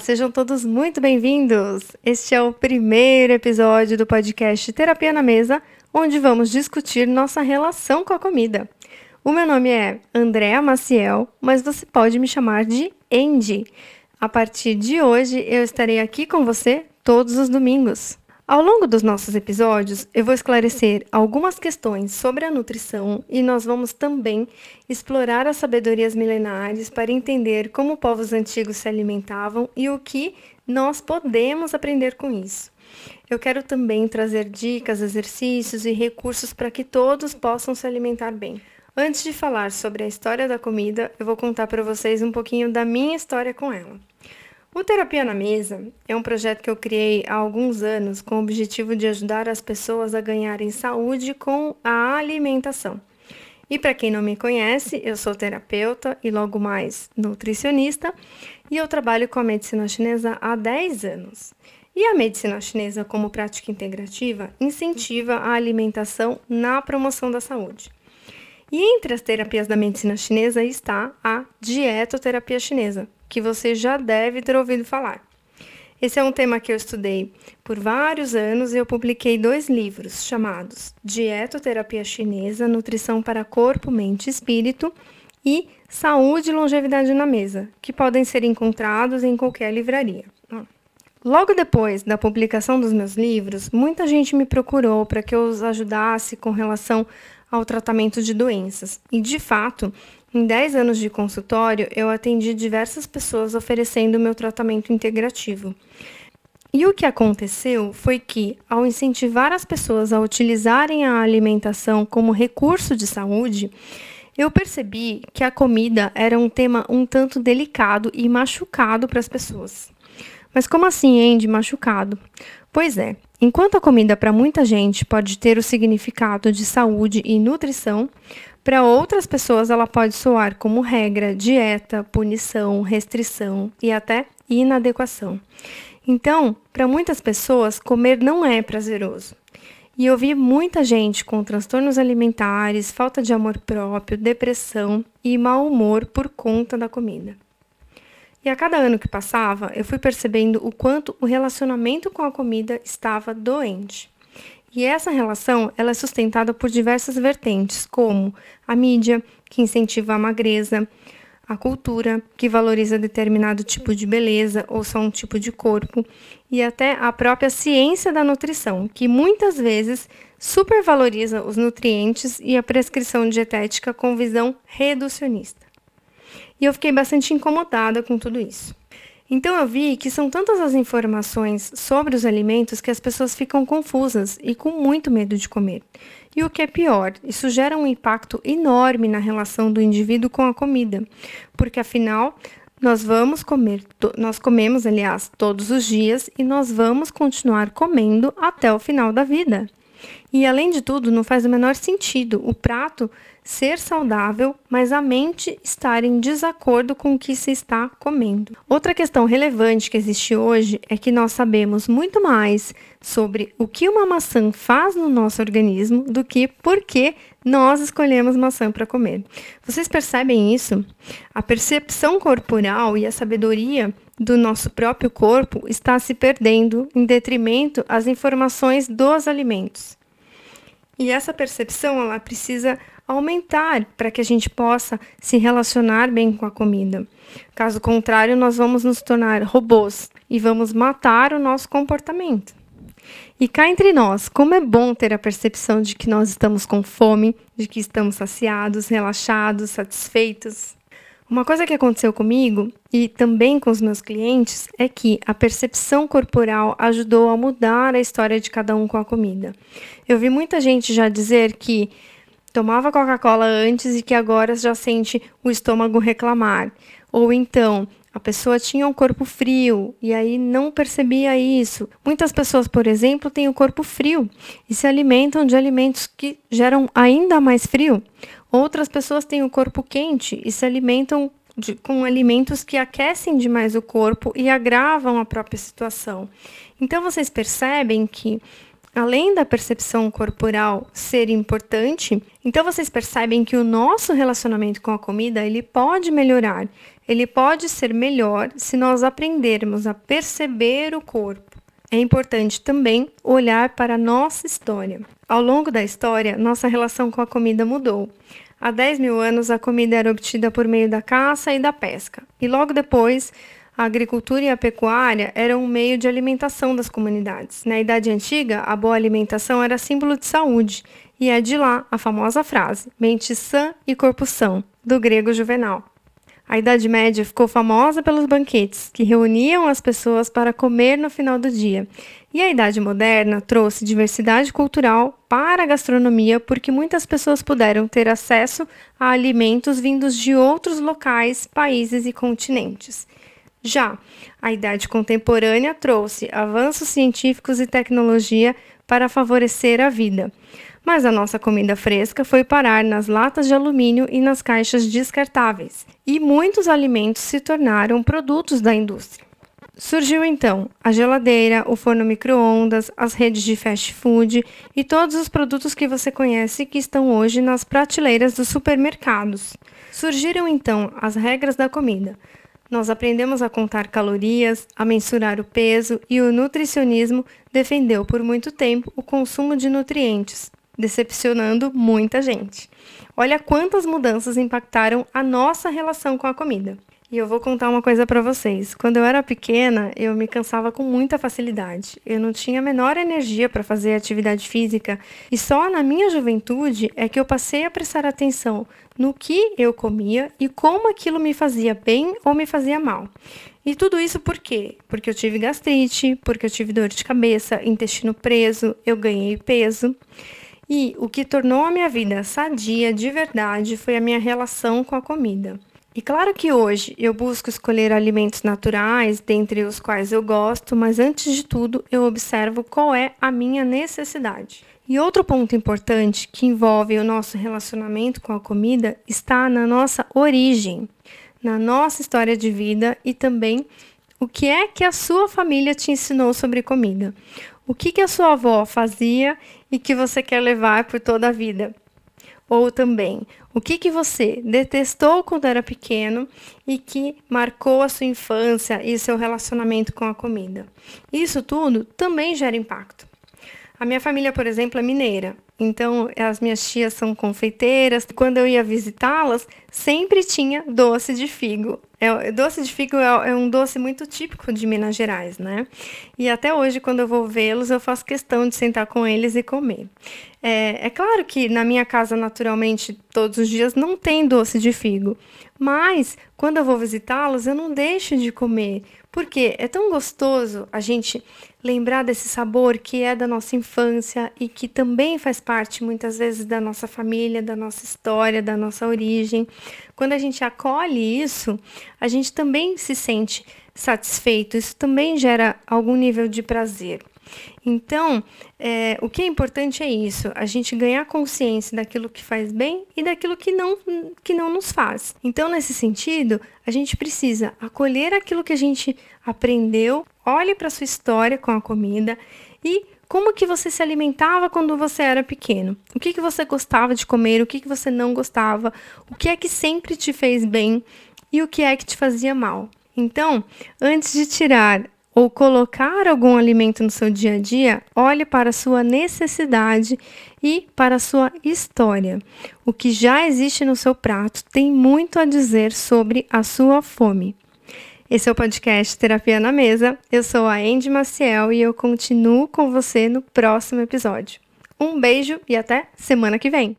sejam todos muito bem-vindos! Este é o primeiro episódio do podcast Terapia na Mesa, onde vamos discutir nossa relação com a comida. O meu nome é Andréa Maciel, mas você pode me chamar de Andy. A partir de hoje, eu estarei aqui com você todos os domingos. Ao longo dos nossos episódios, eu vou esclarecer algumas questões sobre a nutrição e nós vamos também explorar as sabedorias milenares para entender como povos antigos se alimentavam e o que nós podemos aprender com isso. Eu quero também trazer dicas, exercícios e recursos para que todos possam se alimentar bem. Antes de falar sobre a história da comida, eu vou contar para vocês um pouquinho da minha história com ela. O Terapia na Mesa é um projeto que eu criei há alguns anos com o objetivo de ajudar as pessoas a ganharem saúde com a alimentação. E para quem não me conhece, eu sou terapeuta e logo mais nutricionista, e eu trabalho com a medicina chinesa há 10 anos. E a medicina chinesa, como prática integrativa, incentiva a alimentação na promoção da saúde. E entre as terapias da medicina chinesa está a dietoterapia chinesa, que você já deve ter ouvido falar. Esse é um tema que eu estudei por vários anos e eu publiquei dois livros chamados Dietoterapia Chinesa, Nutrição para Corpo, Mente e Espírito e Saúde e Longevidade na Mesa, que podem ser encontrados em qualquer livraria. Logo depois da publicação dos meus livros, muita gente me procurou para que eu os ajudasse com relação ao tratamento de doenças. E, de fato, em 10 anos de consultório, eu atendi diversas pessoas oferecendo meu tratamento integrativo. E o que aconteceu foi que, ao incentivar as pessoas a utilizarem a alimentação como recurso de saúde, eu percebi que a comida era um tema um tanto delicado e machucado para as pessoas. Mas como assim, Andy, machucado? Pois é, enquanto a comida para muita gente pode ter o significado de saúde e nutrição, para outras pessoas, ela pode soar como regra, dieta, punição, restrição e até inadequação. Então, para muitas pessoas, comer não é prazeroso. E eu vi muita gente com transtornos alimentares, falta de amor próprio, depressão e mau humor por conta da comida. E a cada ano que passava, eu fui percebendo o quanto o relacionamento com a comida estava doente. E essa relação ela é sustentada por diversas vertentes, como a mídia, que incentiva a magreza, a cultura, que valoriza determinado tipo de beleza ou só um tipo de corpo, e até a própria ciência da nutrição, que muitas vezes supervaloriza os nutrientes e a prescrição dietética com visão reducionista. E eu fiquei bastante incomodada com tudo isso. Então eu vi que são tantas as informações sobre os alimentos que as pessoas ficam confusas e com muito medo de comer. E o que é pior, isso gera um impacto enorme na relação do indivíduo com a comida, porque afinal nós vamos comer, nós comemos, aliás, todos os dias e nós vamos continuar comendo até o final da vida. E além de tudo, não faz o menor sentido o prato ser saudável, mas a mente estar em desacordo com o que se está comendo. Outra questão relevante que existe hoje é que nós sabemos muito mais sobre o que uma maçã faz no nosso organismo do que por que nós escolhemos maçã para comer. Vocês percebem isso? A percepção corporal e a sabedoria do nosso próprio corpo está se perdendo em detrimento às informações dos alimentos. E essa percepção ela precisa aumentar para que a gente possa se relacionar bem com a comida. Caso contrário, nós vamos nos tornar robôs e vamos matar o nosso comportamento. E cá entre nós, como é bom ter a percepção de que nós estamos com fome, de que estamos saciados, relaxados, satisfeitos. Uma coisa que aconteceu comigo e também com os meus clientes é que a percepção corporal ajudou a mudar a história de cada um com a comida. Eu vi muita gente já dizer que tomava Coca-Cola antes e que agora já sente o estômago reclamar. Ou então, a pessoa tinha um corpo frio e aí não percebia isso. Muitas pessoas, por exemplo, têm o corpo frio e se alimentam de alimentos que geram ainda mais frio. Outras pessoas têm o corpo quente e se alimentam de, com alimentos que aquecem demais o corpo e agravam a própria situação. Então vocês percebem que além da percepção corporal ser importante, então vocês percebem que o nosso relacionamento com a comida ele pode melhorar, ele pode ser melhor se nós aprendermos a perceber o corpo. É importante também olhar para a nossa história. Ao longo da história, nossa relação com a comida mudou. Há 10 mil anos, a comida era obtida por meio da caça e da pesca, e logo depois, a agricultura e a pecuária eram um meio de alimentação das comunidades. Na Idade Antiga, a boa alimentação era símbolo de saúde, e é de lá a famosa frase: mente sã e corpo são, do grego Juvenal. A Idade Média ficou famosa pelos banquetes, que reuniam as pessoas para comer no final do dia. E a Idade Moderna trouxe diversidade cultural para a gastronomia, porque muitas pessoas puderam ter acesso a alimentos vindos de outros locais, países e continentes. Já a Idade Contemporânea trouxe avanços científicos e tecnologia para favorecer a vida mas a nossa comida fresca foi parar nas latas de alumínio e nas caixas descartáveis, e muitos alimentos se tornaram produtos da indústria. Surgiu então a geladeira, o forno micro-ondas, as redes de fast food e todos os produtos que você conhece que estão hoje nas prateleiras dos supermercados. Surgiram então as regras da comida. Nós aprendemos a contar calorias, a mensurar o peso e o nutricionismo defendeu por muito tempo o consumo de nutrientes, decepcionando muita gente. Olha quantas mudanças impactaram a nossa relação com a comida. E eu vou contar uma coisa para vocês. Quando eu era pequena, eu me cansava com muita facilidade. Eu não tinha a menor energia para fazer atividade física, e só na minha juventude é que eu passei a prestar atenção no que eu comia e como aquilo me fazia bem ou me fazia mal. E tudo isso por quê? Porque eu tive gastrite, porque eu tive dor de cabeça, intestino preso, eu ganhei peso. E o que tornou a minha vida sadia de verdade foi a minha relação com a comida. E claro que hoje eu busco escolher alimentos naturais, dentre os quais eu gosto, mas antes de tudo eu observo qual é a minha necessidade. E outro ponto importante que envolve o nosso relacionamento com a comida está na nossa origem, na nossa história de vida e também o que é que a sua família te ensinou sobre comida. O que, que a sua avó fazia e que você quer levar por toda a vida? Ou também, o que, que você detestou quando era pequeno e que marcou a sua infância e seu relacionamento com a comida? Isso tudo também gera impacto. A minha família, por exemplo, é mineira. Então, as minhas tias são confeiteiras. Quando eu ia visitá-las, sempre tinha doce de figo. É, doce de figo é, é, um doce muito típico de Minas Gerais, né? E até hoje, quando eu vou vê-los, eu faço questão de sentar com eles e comer. É, é claro que na minha casa, naturalmente, todos os dias não tem doce de figo. Mas, quando eu vou visitá-los, eu não deixo de comer. Porque é tão gostoso a gente lembrar desse sabor que é da nossa infância e que também faz parte muitas vezes da nossa família, da nossa história, da nossa origem. Quando a gente acolhe isso, a gente também se sente satisfeito, isso também gera algum nível de prazer. Então, é, o que é importante é isso, a gente ganhar consciência daquilo que faz bem e daquilo que não, que não nos faz. Então, nesse sentido, a gente precisa acolher aquilo que a gente aprendeu, olhe para sua história com a comida e como que você se alimentava quando você era pequeno? O que, que você gostava de comer? O que, que você não gostava? O que é que sempre te fez bem? E o que é que te fazia mal? Então, antes de tirar ou colocar algum alimento no seu dia a dia, olhe para a sua necessidade e para a sua história. O que já existe no seu prato tem muito a dizer sobre a sua fome. Esse é o podcast Terapia na Mesa. Eu sou a Andy Maciel e eu continuo com você no próximo episódio. Um beijo e até semana que vem!